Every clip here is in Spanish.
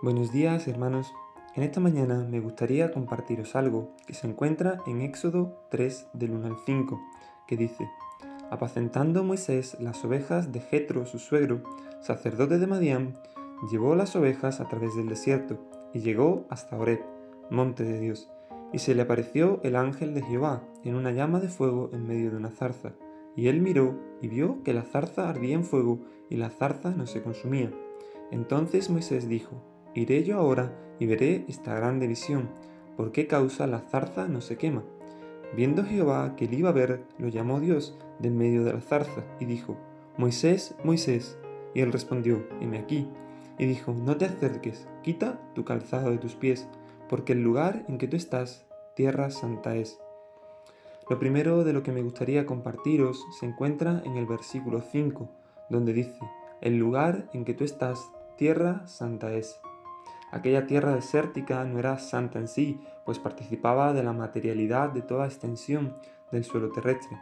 Buenos días hermanos. En esta mañana me gustaría compartiros algo que se encuentra en Éxodo 3 del 1 al 5, que dice, Apacentando Moisés las ovejas de Jetro, su suegro, sacerdote de Madián, llevó las ovejas a través del desierto y llegó hasta Oreb, monte de Dios, y se le apareció el ángel de Jehová en una llama de fuego en medio de una zarza. Y él miró y vio que la zarza ardía en fuego y la zarza no se consumía. Entonces Moisés dijo, Iré yo ahora y veré esta grande visión, por qué causa la zarza no se quema. Viendo Jehová que él iba a ver, lo llamó Dios de en medio de la zarza y dijo, Moisés, Moisés. Y él respondió, heme aquí. Y dijo, no te acerques, quita tu calzado de tus pies, porque el lugar en que tú estás, tierra santa es. Lo primero de lo que me gustaría compartiros se encuentra en el versículo 5, donde dice, el lugar en que tú estás, tierra santa es. Aquella tierra desértica no era santa en sí, pues participaba de la materialidad de toda extensión del suelo terrestre.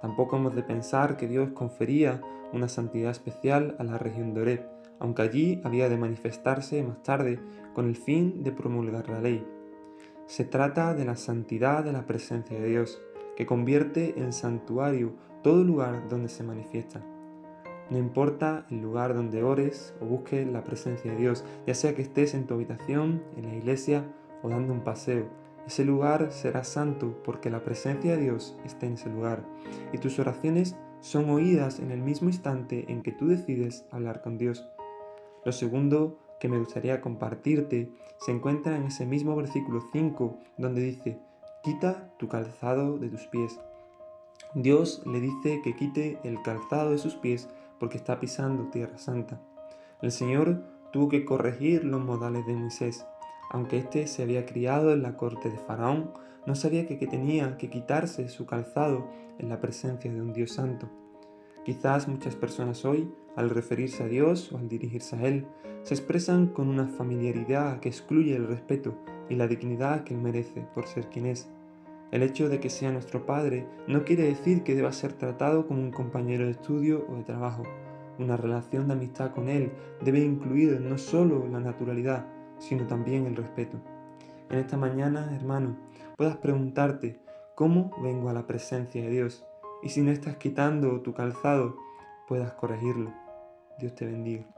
Tampoco hemos de pensar que Dios confería una santidad especial a la región de Oreb, aunque allí había de manifestarse más tarde con el fin de promulgar la ley. Se trata de la santidad de la presencia de Dios, que convierte en santuario todo lugar donde se manifiesta. No importa el lugar donde ores o busques la presencia de Dios, ya sea que estés en tu habitación, en la iglesia o dando un paseo. Ese lugar será santo porque la presencia de Dios está en ese lugar y tus oraciones son oídas en el mismo instante en que tú decides hablar con Dios. Lo segundo que me gustaría compartirte se encuentra en ese mismo versículo 5 donde dice, quita tu calzado de tus pies. Dios le dice que quite el calzado de sus pies porque está pisando tierra santa. El Señor tuvo que corregir los modales de Moisés. Aunque éste se había criado en la corte de Faraón, no sabía que, tenía que quitarse su calzado en la presencia de un Dios santo. Quizás muchas personas hoy, al referirse a Dios o al dirigirse a Él, se expresan con una familiaridad que excluye el respeto y la dignidad que Él merece por ser quien es. El hecho de que sea nuestro Padre no quiere decir que deba ser tratado como un compañero de estudio o de trabajo. Una relación de amistad con Él debe incluir no solo la naturalidad, sino también el respeto. En esta mañana, hermano, puedas preguntarte cómo vengo a la presencia de Dios y si no estás quitando tu calzado, puedas corregirlo. Dios te bendiga.